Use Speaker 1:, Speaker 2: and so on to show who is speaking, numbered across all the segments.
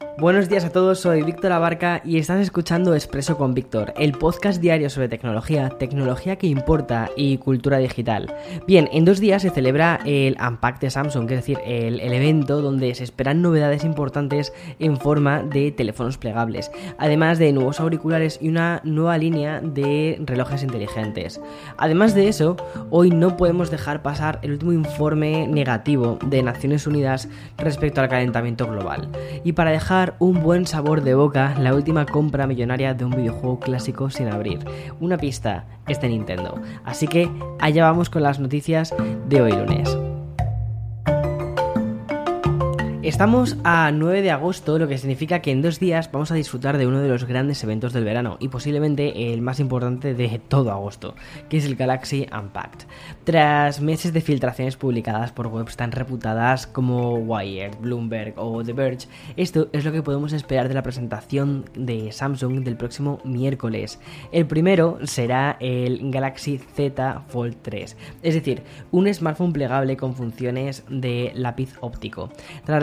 Speaker 1: Buenos días a todos, soy Víctor Abarca y estás escuchando Expreso con Víctor, el podcast diario sobre tecnología, tecnología que importa y cultura digital. Bien, en dos días se celebra el Unpack de Samsung, es decir, el, evento donde se esperan novedades importantes en forma de teléfonos plegables, además de nuevos auriculares y una nueva línea de relojes inteligentes. Además de eso, hoy no podemos dejar pasar el último informe negativo de Naciones Unidas respecto al calentamiento global. Y para dejar un buen sabor de boca la última compra millonaria de un videojuego clásico sin abrir. Una pista, este Nintendo. Así que allá vamos con las noticias de hoy lunes. Estamos a 9 de agosto, lo que significa que en dos días vamos a disfrutar de uno de los grandes eventos del verano y posiblemente el más importante de todo agosto, que es el Galaxy Unpacked. Tras meses de filtraciones publicadas por webs tan reputadas como Wired, Bloomberg o The Verge, esto es lo que podemos esperar de la presentación de Samsung del próximo miércoles. El primero será el Galaxy Z Fold 3, es decir, un smartphone plegable con funciones de lápiz óptico.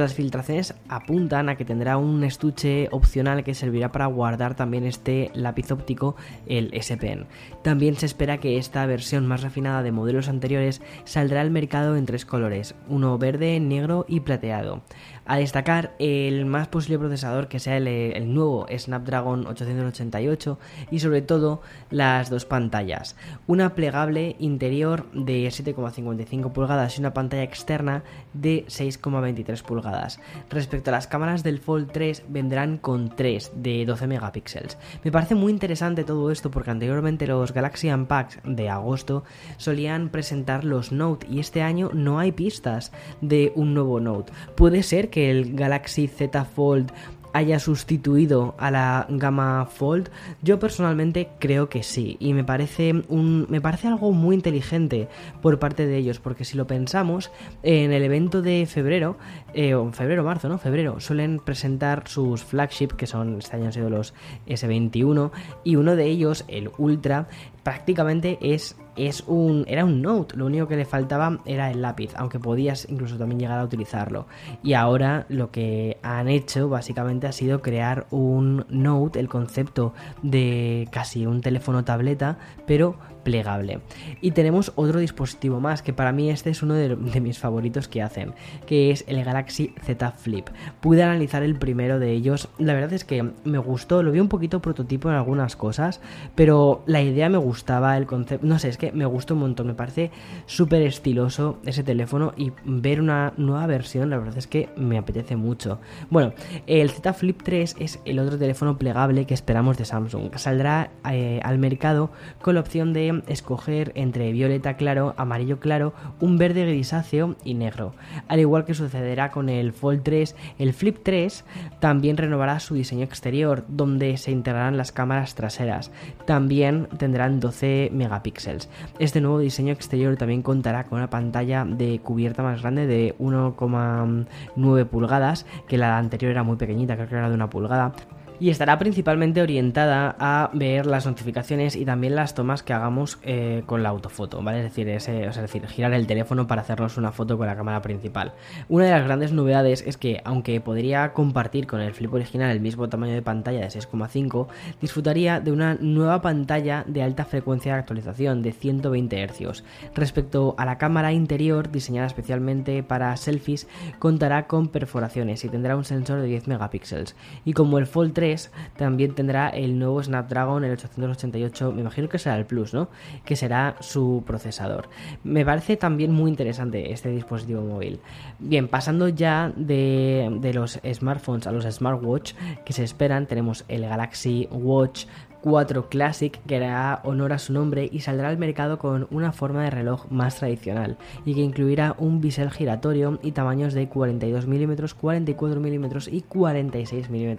Speaker 1: Las filtraciones apuntan a que tendrá un estuche opcional que servirá para guardar también este lápiz óptico, el S Pen. También se espera que esta versión más refinada de modelos anteriores saldrá al mercado en tres colores, uno verde, negro y plateado. A destacar el más posible procesador que sea el, nuevo Snapdragon 888 y sobre todo las dos pantallas. Una plegable interior de 7,55 pulgadas y una pantalla externa de 6,23 pulgadas. Respecto a las cámaras del Fold 3 vendrán con 3 de 12 megapíxeles. Me parece muy interesante todo esto porque anteriormente los Galaxy Unpacked de agosto solían presentar los Note y este año no hay pistas de un nuevo Note. Puede ser que que el Galaxy Z Fold haya sustituido a la gama Fold? Yo personalmente creo que sí y me parece un me parece algo muy inteligente por parte de ellos porque si lo pensamos en el evento de febrero eh, en febrero marzo, ¿no? Febrero suelen presentar sus flagship que son este año han sido los S21 y uno de ellos el Ultra prácticamente es, es un, era un Note, lo único que le faltaba era el lápiz, aunque podías incluso también llegar a utilizarlo. Y ahora lo que han hecho básicamente ha sido crear un Note, el concepto de casi un teléfono tableta, pero plegable. Y tenemos otro dispositivo más, que para mí este es uno de, mis favoritos que hacen, que es el Galaxy Z Flip. Pude analizar el primero de ellos, la verdad es que me gustó, lo vi un poquito prototipo en algunas cosas, pero la idea me gustaba, el concepto, no sé, es que me gustó un montón, me parece súper estiloso ese teléfono y ver una nueva versión, la verdad es que me apetece mucho. Bueno, el Z Flip 3 es el otro teléfono plegable que esperamos de Samsung. Saldrá eh, al mercado con la opción de escoger entre violeta claro, amarillo claro, un verde grisáceo y negro. Al igual que sucederá con el Fold 3, el Flip 3 también renovará su diseño exterior, donde se integrarán las cámaras traseras. También tendrán 12 megapíxeles. Este nuevo diseño exterior también contará con una pantalla de cubierta más grande de 1,9 pulgadas, que la anterior era muy pequeñita, creo que era de una pulgada y estará principalmente orientada a ver las notificaciones y también las tomas que hagamos eh, con la autofoto, ¿vale? Es decir, es decir, girar el teléfono para hacernos una foto con la cámara principal. Una de las grandes novedades es que, aunque podría compartir con el flip original el mismo tamaño de pantalla de 6,5, disfrutaría de una nueva pantalla de alta frecuencia de actualización de 120 Hz. Respecto a la cámara interior, diseñada especialmente para selfies, contará con perforaciones y tendrá un sensor de 10 megapíxeles. Y como el Fold 3 también tendrá el nuevo Snapdragon, el 888, me imagino que será el Plus, ¿no? Que será su procesador. Me parece también muy interesante este dispositivo móvil. Bien, pasando ya de, de los smartphones a los smartwatch que se esperan, tenemos el Galaxy Watch 4 Classic que hará honor a su nombre y saldrá al mercado con una forma de reloj más tradicional y que incluirá un bisel giratorio y tamaños de 42 mm, 44 mm y 46 mm.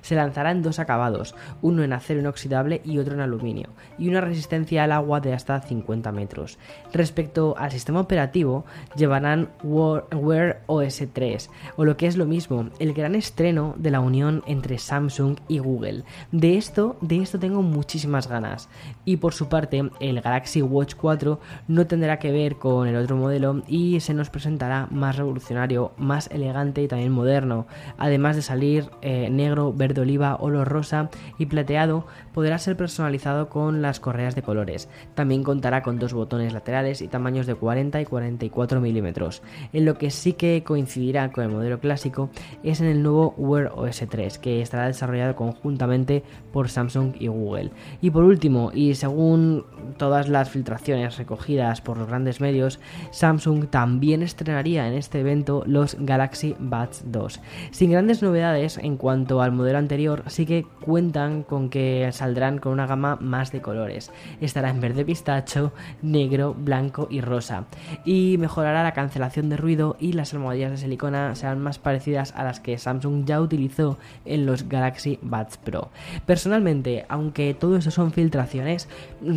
Speaker 1: Se lanzará en dos acabados, uno en acero inoxidable y otro en aluminio, y una resistencia al agua de hasta 50 metros. Respecto al sistema operativo, llevarán Wear OS 3, o lo que es lo mismo, el gran estreno de la unión entre Samsung y Google. De esto, de esto tengo muchísimas ganas. Y por su parte, el Galaxy Watch 4 no tendrá que ver con el otro modelo y se nos presentará más revolucionario, más elegante y también moderno. Además de salir eh, negro, verde oliva, olo rosa y plateado, podrá ser personalizado con las correas de colores. También contará con dos botones laterales y tamaños de 40 y 44 milímetros. En lo que sí que coincidirá con el modelo clásico es en el nuevo Wear OS 3, que estará desarrollado conjuntamente por Samsung y Google. Y por último, y según todas las filtraciones recogidas por los grandes medios, Samsung también estrenaría en este evento los Galaxy Buds 2. Sin grandes novedades en cuanto al modelo anterior, sí que cuentan con que saldrán con una gama más de colores. Estará en verde pistacho, negro, blanco y rosa. Y mejorará la cancelación de ruido y las almohadillas de silicona serán más parecidas a las que Samsung ya utilizó en los Galaxy Buds Pro. Personalmente, aunque todo eso son filtraciones,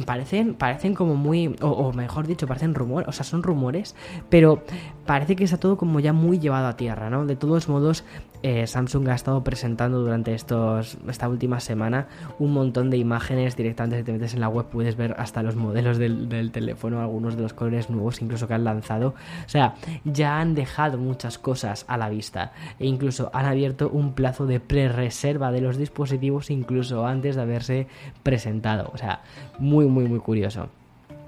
Speaker 1: parecen, parecen como muy, o, mejor dicho, parecen rumores, o sea, son rumores, pero parece que está todo como ya muy llevado a tierra, ¿no? De todos modos, eh, Samsung ha estado presentando durante estos, esta última semana un montón de imágenes directamente si te metes en la web puedes ver hasta los modelos del, del, teléfono, algunos de los colores nuevos incluso que han lanzado. O sea, ya han dejado muchas cosas a la vista e incluso han abierto un plazo de pre-reserva de los dispositivos incluso antes de haberse presentado. O sea, muy, muy, muy curioso.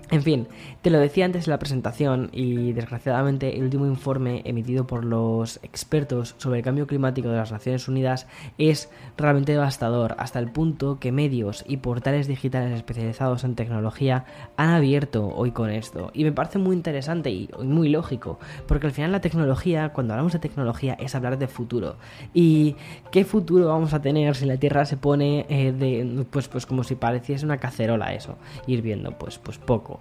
Speaker 1: En fin, te lo decía antes en la presentación y desgraciadamente el último informe emitido por los expertos sobre el cambio climático de las Naciones Unidas es realmente devastador, hasta el punto que medios y portales digitales especializados en tecnología han abierto hoy con esto. Y me parece muy interesante y muy lógico, porque al final la tecnología, cuando hablamos de tecnología, es hablar de futuro. ¿Y qué futuro vamos a tener si la Tierra se pone eh, de, pues, pues como si pareciese una cacerola eso, hirviendo? Pues, pues poco.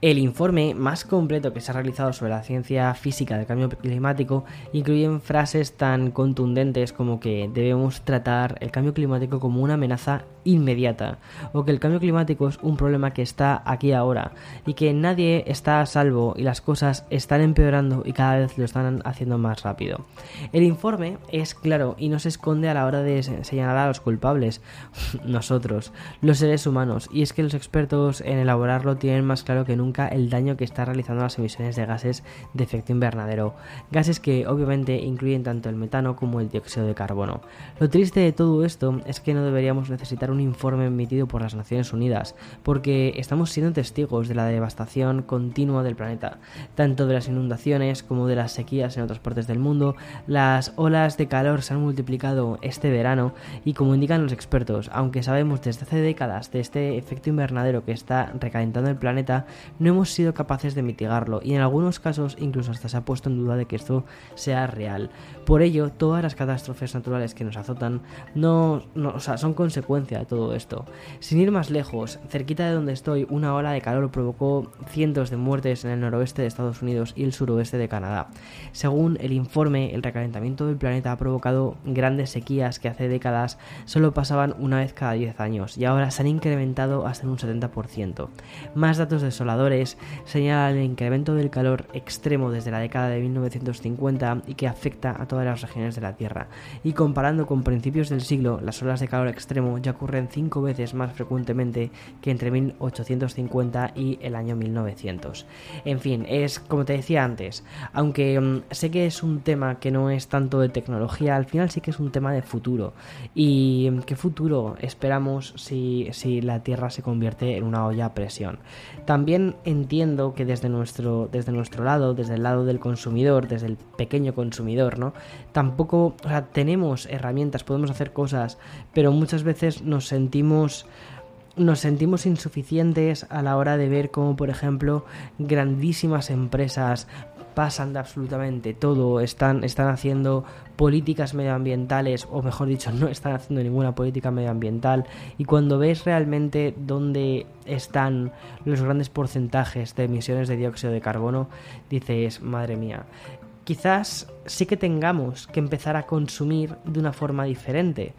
Speaker 1: El informe más completo que se ha realizado sobre la ciencia física del cambio climático incluye frases tan contundentes como que debemos tratar el cambio climático como una amenaza inmediata o que el cambio climático es un problema que está aquí ahora y que nadie está a salvo y las cosas están empeorando y cada vez lo están haciendo más rápido. El informe es claro y no se esconde a la hora de señalar a los culpables, nosotros, los seres humanos, y es que los expertos en elaborarlo tienen más claro que nunca el daño que está realizando las emisiones de gases de efecto invernadero, gases que obviamente incluyen tanto el metano como el dióxido de carbono. Lo triste de todo esto es que no deberíamos necesitar un informe emitido por las Naciones Unidas, porque estamos siendo testigos de la devastación continua del planeta, tanto de las inundaciones como de las sequías en otras partes del mundo. Las olas de calor se han multiplicado este verano y como indican los expertos, aunque sabemos desde hace décadas de este efecto invernadero que está recalentando el planeta, no hemos sido capaces de mitigarlo y en algunos casos incluso hasta se ha puesto en duda de que esto sea real. Por ello, todas las catástrofes naturales que nos azotan no, no o sea, son consecuencia todo esto. Sin ir más lejos, cerquita de donde estoy, una ola de calor provocó cientos de muertes en el noroeste de Estados Unidos y el suroeste de Canadá. Según el informe, el recalentamiento del planeta ha provocado grandes sequías que hace décadas solo pasaban una vez cada 10 años y ahora se han incrementado hasta un 70%. Más datos desoladores señalan el incremento del calor extremo desde la década de 1950 y que afecta a todas las regiones de la Tierra. Y comparando con principios del siglo, las olas de calor extremo ya ocurren cinco veces más frecuentemente que entre 1850 y el año 1900. En fin, es como te decía antes, aunque mm, sé que es un tema que no es tanto de tecnología, al final sí que es un tema de futuro. ¿Y mm, qué futuro esperamos si, si la Tierra se convierte en una olla a presión? También entiendo que desde nuestro, desde nuestro lado, desde el lado del consumidor, desde el pequeño consumidor, ¿no? Tampoco, o sea, tenemos herramientas, podemos hacer cosas, pero muchas veces nos sentimos nos sentimos insuficientes a la hora de ver cómo, por ejemplo, grandísimas empresas pasan de absolutamente todo, están, están haciendo políticas medioambientales, o mejor dicho, no están haciendo ninguna política medioambiental, y cuando ves realmente dónde están los grandes porcentajes de emisiones de dióxido de carbono, dices, madre mía, quizás sí que tengamos que empezar a consumir de una forma diferente,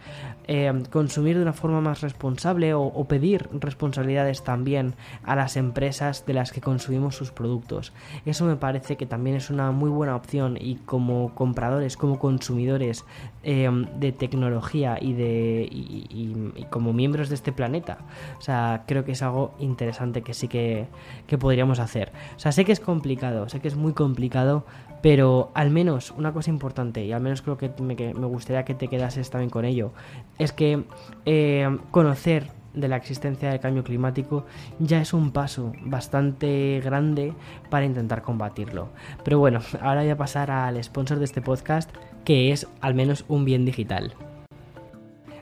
Speaker 1: eh, consumir de una forma más responsable o, pedir responsabilidades también a las empresas de las que consumimos sus productos. Eso me parece que también es una muy buena opción y como compradores, como consumidores eh, de tecnología y, de, y, como miembros de este planeta, o sea, creo que es algo interesante que sí que, que podríamos hacer. O sea, sé que es complicado, sé que es muy complicado, pero al menos una cosa importante, y al menos creo que me, gustaría que te quedases también con ello, es que eh, conocer de la existencia del cambio climático ya es un paso bastante grande para intentar combatirlo. Pero bueno, ahora voy a pasar al sponsor de este podcast, que es al menos un bien digital.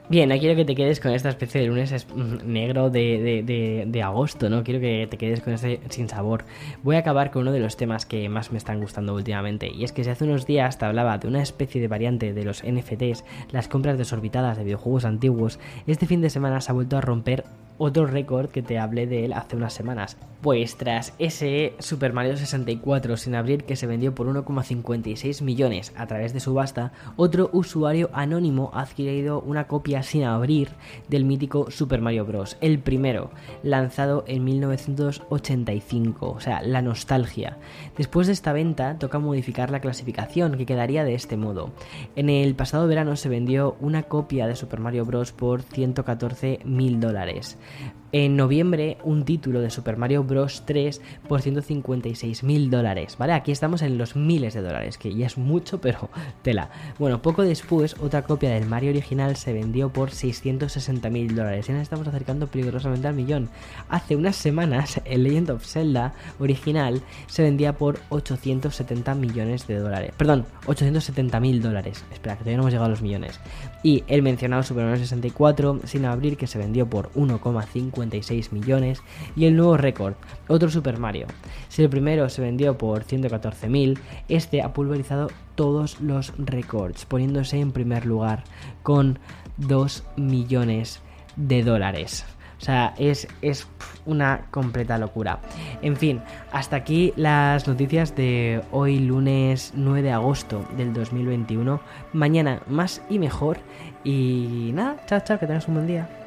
Speaker 1: Bien, no quiero que te quedes con esta especie de lunes mm, negro de, de, de, agosto, ¿no? Quiero que te quedes con este sin sabor. Voy a acabar con uno de los temas que más me están gustando últimamente, y es que si hace unos días te hablaba de una especie de variante de los NFTs, las compras desorbitadas de videojuegos antiguos, este fin de semana se ha vuelto a romper otro récord que te hablé de él hace unas semanas. Pues tras ese Super Mario 64 sin abrir que se vendió por 1,56 millones a través de subasta, otro usuario anónimo ha adquirido una copia sin abrir del mítico Super Mario Bros. El primero, lanzado en 1985, o sea, la nostalgia. Después de esta venta toca modificar la clasificación que quedaría de este modo. En el pasado verano se vendió una copia de Super Mario Bros. por 114 mil dólares. En noviembre, un título de Super Mario Bros. 3 por 156 mil dólares, ¿vale? Aquí estamos en los miles de dólares, que ya es mucho, pero tela. Bueno, poco después, otra copia del Mario original se vendió por 660 mil dólares. Ya nos estamos acercando peligrosamente al millón. Hace unas semanas, el Legend of Zelda original se vendía por 870 millones de dólares. Perdón, 870 mil dólares. Espera, que todavía no hemos llegado a los millones. Y el mencionado Super Mario 64, sin abrir, que se vendió por 1,5 56 millones y el nuevo récord, otro Super Mario. Si el primero se vendió por 114.000, este ha pulverizado todos los récords, poniéndose en primer lugar con 2 millones de dólares. O sea, es, es, una completa locura. En fin, hasta aquí las noticias de hoy lunes 9 de agosto del 2021. Mañana más y mejor. Y nada, chao, chao, que tengas un buen día.